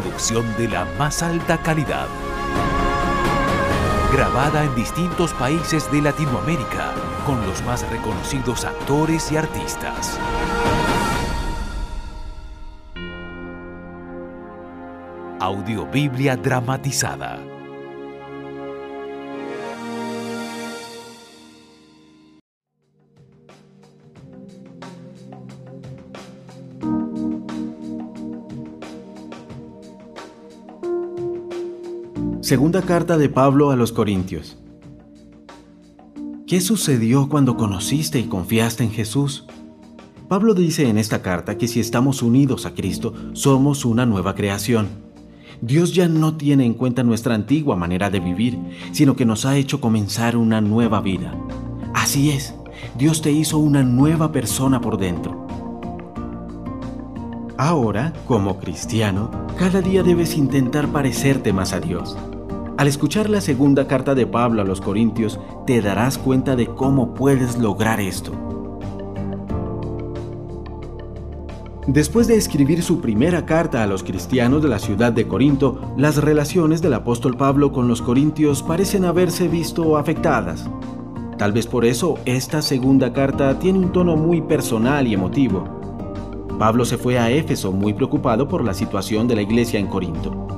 Producción de la más alta calidad. Grabada en distintos países de Latinoamérica con los más reconocidos actores y artistas. Audiobiblia dramatizada Segunda carta de Pablo a los Corintios. ¿Qué sucedió cuando conociste y confiaste en Jesús? Pablo dice en esta carta que si estamos unidos a Cristo, somos una nueva creación. Dios ya no tiene en cuenta nuestra antigua manera de vivir, sino que nos ha hecho comenzar una nueva vida. Así es, Dios te hizo una nueva persona por dentro. Ahora, como cristiano, cada día debes intentar parecerte más a Dios. Al escuchar la segunda carta de Pablo a los Corintios, te darás cuenta de cómo puedes lograr esto. Después de escribir su primera carta a los cristianos de la ciudad de Corinto, las relaciones del apóstol Pablo con los corintios parecen haberse visto afectadas. Tal vez por eso esta segunda carta tiene un tono muy personal y emotivo. Pablo se fue a Éfeso muy preocupado por la situación de la iglesia en Corinto.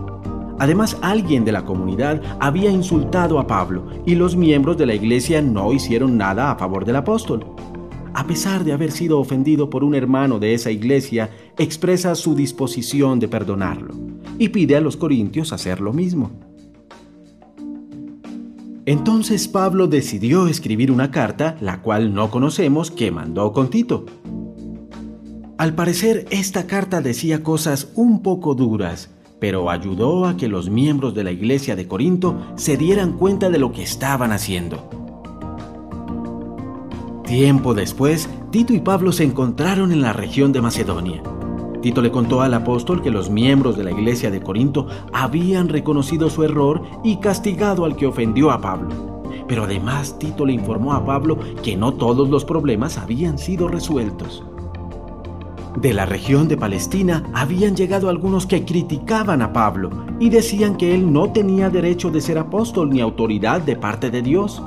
Además, alguien de la comunidad había insultado a Pablo y los miembros de la iglesia no hicieron nada a favor del apóstol. A pesar de haber sido ofendido por un hermano de esa iglesia, expresa su disposición de perdonarlo y pide a los corintios hacer lo mismo. Entonces Pablo decidió escribir una carta, la cual no conocemos, que mandó con Tito. Al parecer, esta carta decía cosas un poco duras pero ayudó a que los miembros de la iglesia de Corinto se dieran cuenta de lo que estaban haciendo. Tiempo después, Tito y Pablo se encontraron en la región de Macedonia. Tito le contó al apóstol que los miembros de la iglesia de Corinto habían reconocido su error y castigado al que ofendió a Pablo. Pero además Tito le informó a Pablo que no todos los problemas habían sido resueltos. De la región de Palestina habían llegado algunos que criticaban a Pablo y decían que él no tenía derecho de ser apóstol ni autoridad de parte de Dios.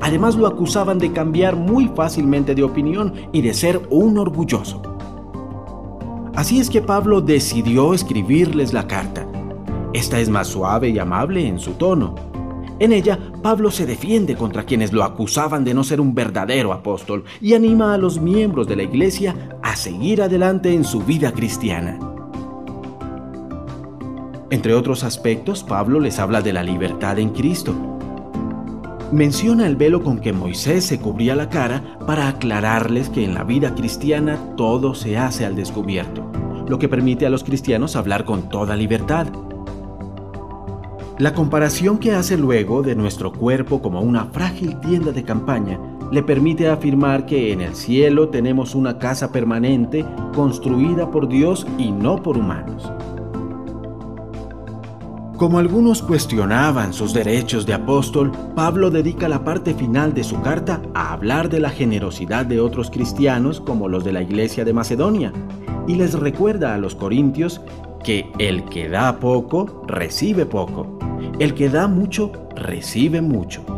Además lo acusaban de cambiar muy fácilmente de opinión y de ser un orgulloso. Así es que Pablo decidió escribirles la carta. Esta es más suave y amable en su tono, en ella, Pablo se defiende contra quienes lo acusaban de no ser un verdadero apóstol y anima a los miembros de la iglesia seguir adelante en su vida cristiana. Entre otros aspectos, Pablo les habla de la libertad en Cristo. Menciona el velo con que Moisés se cubría la cara para aclararles que en la vida cristiana todo se hace al descubierto, lo que permite a los cristianos hablar con toda libertad. La comparación que hace luego de nuestro cuerpo como una frágil tienda de campaña le permite afirmar que en el cielo tenemos una casa permanente construida por Dios y no por humanos. Como algunos cuestionaban sus derechos de apóstol, Pablo dedica la parte final de su carta a hablar de la generosidad de otros cristianos como los de la iglesia de Macedonia y les recuerda a los corintios que el que da poco recibe poco el que da mucho, recibe mucho.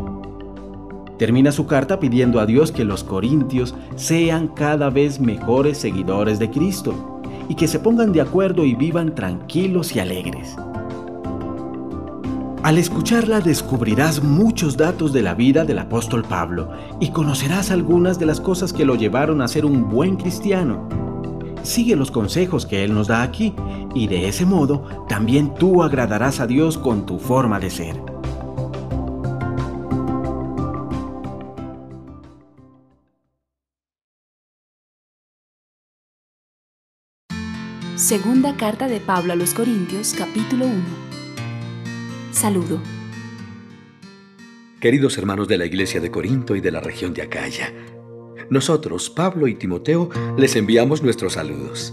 Termina su carta pidiendo a Dios que los corintios sean cada vez mejores seguidores de Cristo y que se pongan de acuerdo y vivan tranquilos y alegres. Al escucharla descubrirás muchos datos de la vida del apóstol Pablo y conocerás algunas de las cosas que lo llevaron a ser un buen cristiano sigue los consejos que Él nos da aquí y de ese modo también tú agradarás a Dios con tu forma de ser. Segunda carta de Pablo a los Corintios, capítulo 1. Saludo. Queridos hermanos de la iglesia de Corinto y de la región de Acaya, nosotros, Pablo y Timoteo, les enviamos nuestros saludos.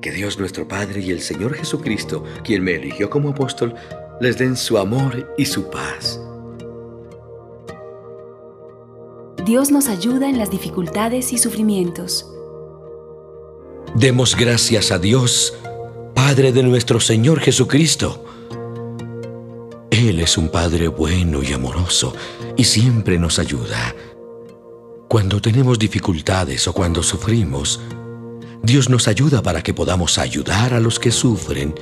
Que Dios nuestro Padre y el Señor Jesucristo, quien me eligió como apóstol, les den su amor y su paz. Dios nos ayuda en las dificultades y sufrimientos. Demos gracias a Dios, Padre de nuestro Señor Jesucristo. Él es un Padre bueno y amoroso y siempre nos ayuda. Cuando tenemos dificultades o cuando sufrimos, Dios nos ayuda para que podamos ayudar a los que sufren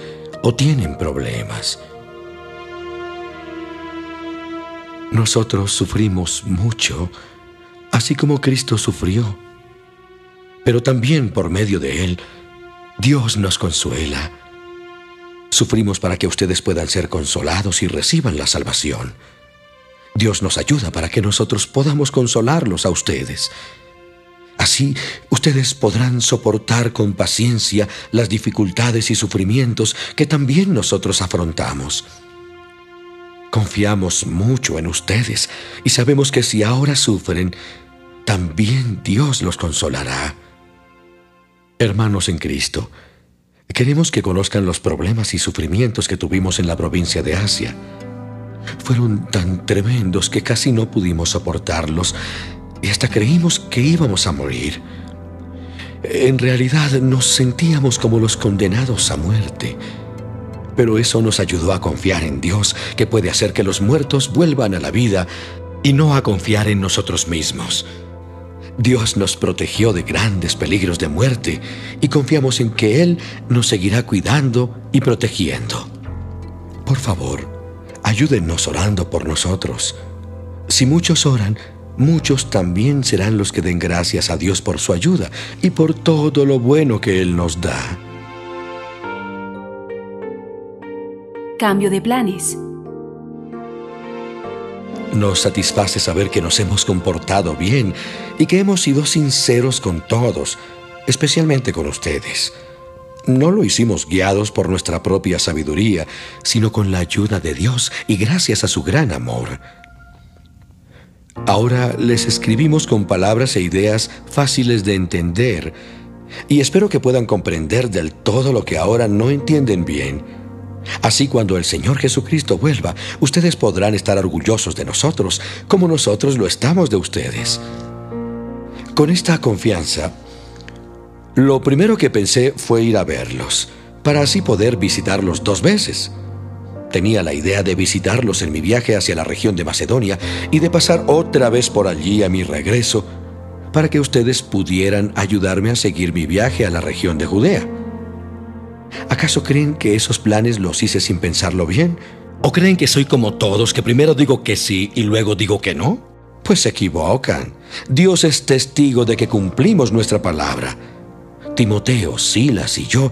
o tienen problemas. Nosotros sufrimos mucho, así como Cristo sufrió. Pero también por medio de Él, Dios nos consuela. Sufrimos para que ustedes puedan ser consolados y reciban la salvación. Dios nos ayuda para que nosotros podamos consolarlos a ustedes. Así, ustedes podrán soportar con paciencia las dificultades y sufrimientos que también nosotros afrontamos. Confiamos mucho en ustedes y sabemos que si ahora sufren, también Dios los consolará. Hermanos en Cristo, queremos que conozcan los problemas y sufrimientos que tuvimos en la provincia de Asia fueron tan tremendos que casi no pudimos soportarlos y hasta creímos que íbamos a morir. En realidad nos sentíamos como los condenados a muerte. Pero eso nos ayudó a confiar en Dios, que puede hacer que los muertos vuelvan a la vida, y no a confiar en nosotros mismos. Dios nos protegió de grandes peligros de muerte y confiamos en que Él nos seguirá cuidando y protegiendo. Por favor, ayúdennos orando por nosotros. Si muchos oran, muchos también serán los que den gracias a Dios por su ayuda y por todo lo bueno que Él nos da. Cambio de planes. Nos satisface saber que nos hemos comportado bien y que hemos sido sinceros con todos, especialmente con ustedes. No lo hicimos guiados por nuestra propia sabiduría, sino con la ayuda de Dios y gracias a su gran amor. Ahora les escribimos con palabras e ideas fáciles de entender, y espero que puedan comprender del todo lo que ahora no entienden bien. Así cuando el Señor Jesucristo vuelva, ustedes podrán estar orgullosos de nosotros, como nosotros lo estamos de ustedes. Con esta confianza, lo primero que pensé fue ir a verlos, para así poder visitarlos dos veces. Tenía la idea de visitarlos en mi viaje hacia la región de Macedonia y de pasar otra vez por allí a mi regreso, para que ustedes pudieran ayudarme a seguir mi viaje a la región de Judea. ¿Acaso creen que esos planes los hice sin pensarlo bien? ¿O creen que soy como todos, que primero digo que sí y luego digo que no? Pues se equivocan. Dios es testigo de que cumplimos nuestra palabra. Timoteo, Silas y yo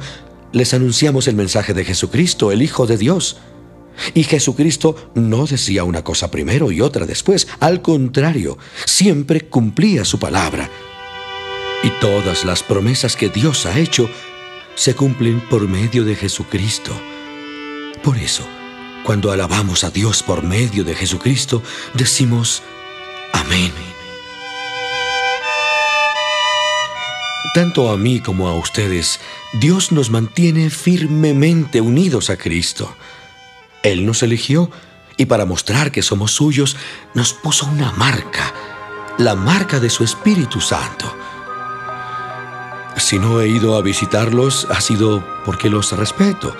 les anunciamos el mensaje de Jesucristo, el Hijo de Dios. Y Jesucristo no decía una cosa primero y otra después, al contrario, siempre cumplía su palabra. Y todas las promesas que Dios ha hecho se cumplen por medio de Jesucristo. Por eso, cuando alabamos a Dios por medio de Jesucristo, decimos, amén. Tanto a mí como a ustedes, Dios nos mantiene firmemente unidos a Cristo. Él nos eligió y para mostrar que somos suyos, nos puso una marca, la marca de su Espíritu Santo. Si no he ido a visitarlos, ha sido porque los respeto.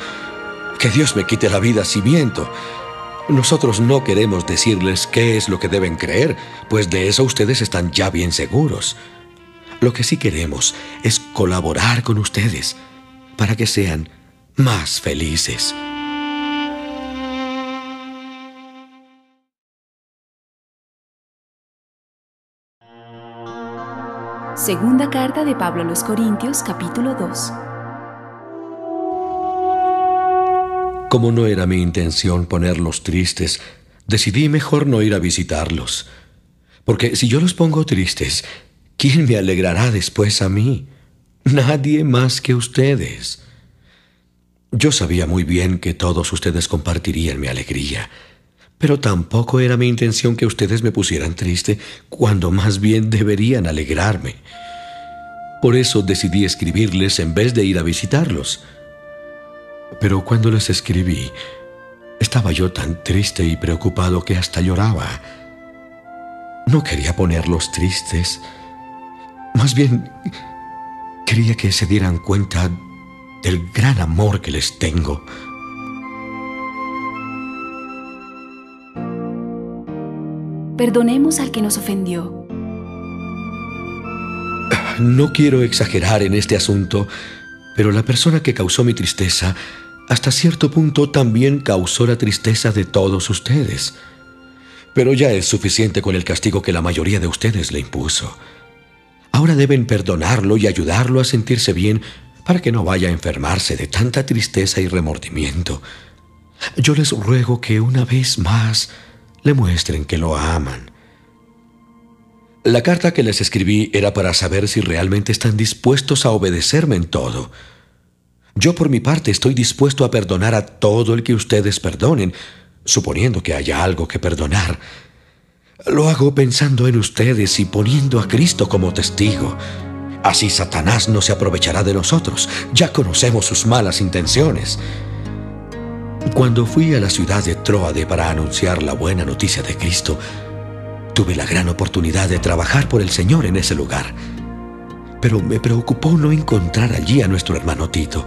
Que Dios me quite la vida si miento. Nosotros no queremos decirles qué es lo que deben creer, pues de eso ustedes están ya bien seguros. Lo que sí queremos es colaborar con ustedes para que sean más felices. Segunda carta de Pablo a los Corintios capítulo 2 Como no era mi intención ponerlos tristes, decidí mejor no ir a visitarlos. Porque si yo los pongo tristes, ¿quién me alegrará después a mí? Nadie más que ustedes. Yo sabía muy bien que todos ustedes compartirían mi alegría, pero tampoco era mi intención que ustedes me pusieran triste cuando más bien deberían alegrarme. Por eso decidí escribirles en vez de ir a visitarlos. Pero cuando les escribí, estaba yo tan triste y preocupado que hasta lloraba. No quería ponerlos tristes. Más bien, quería que se dieran cuenta del gran amor que les tengo. Perdonemos al que nos ofendió. No quiero exagerar en este asunto, pero la persona que causó mi tristeza, hasta cierto punto también causó la tristeza de todos ustedes. Pero ya es suficiente con el castigo que la mayoría de ustedes le impuso. Ahora deben perdonarlo y ayudarlo a sentirse bien para que no vaya a enfermarse de tanta tristeza y remordimiento. Yo les ruego que una vez más le muestren que lo aman. La carta que les escribí era para saber si realmente están dispuestos a obedecerme en todo. Yo por mi parte estoy dispuesto a perdonar a todo el que ustedes perdonen, suponiendo que haya algo que perdonar. Lo hago pensando en ustedes y poniendo a Cristo como testigo. Así Satanás no se aprovechará de nosotros. Ya conocemos sus malas intenciones. Cuando fui a la ciudad de Troade para anunciar la buena noticia de Cristo, tuve la gran oportunidad de trabajar por el Señor en ese lugar. Pero me preocupó no encontrar allí a nuestro hermano Tito.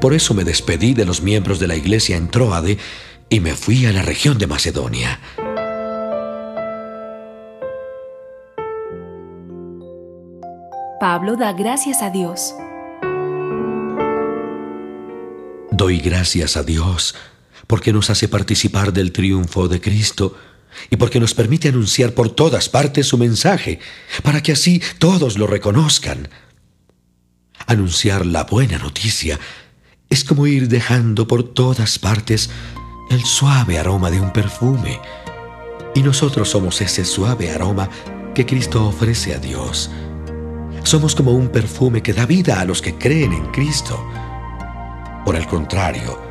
Por eso me despedí de los miembros de la iglesia en Troade y me fui a la región de Macedonia. Pablo da gracias a Dios. Doy gracias a Dios porque nos hace participar del triunfo de Cristo y porque nos permite anunciar por todas partes su mensaje, para que así todos lo reconozcan. Anunciar la buena noticia es como ir dejando por todas partes el suave aroma de un perfume. Y nosotros somos ese suave aroma que Cristo ofrece a Dios. Somos como un perfume que da vida a los que creen en Cristo. Por el contrario,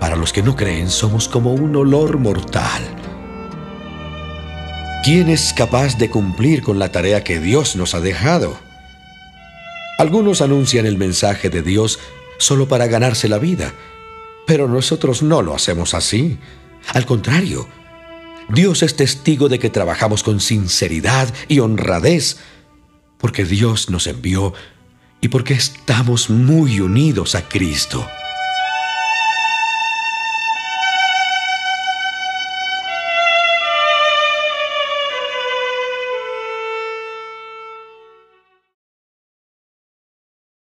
para los que no creen somos como un olor mortal. ¿Quién es capaz de cumplir con la tarea que Dios nos ha dejado? Algunos anuncian el mensaje de Dios solo para ganarse la vida, pero nosotros no lo hacemos así. Al contrario, Dios es testigo de que trabajamos con sinceridad y honradez porque Dios nos envió y porque estamos muy unidos a Cristo.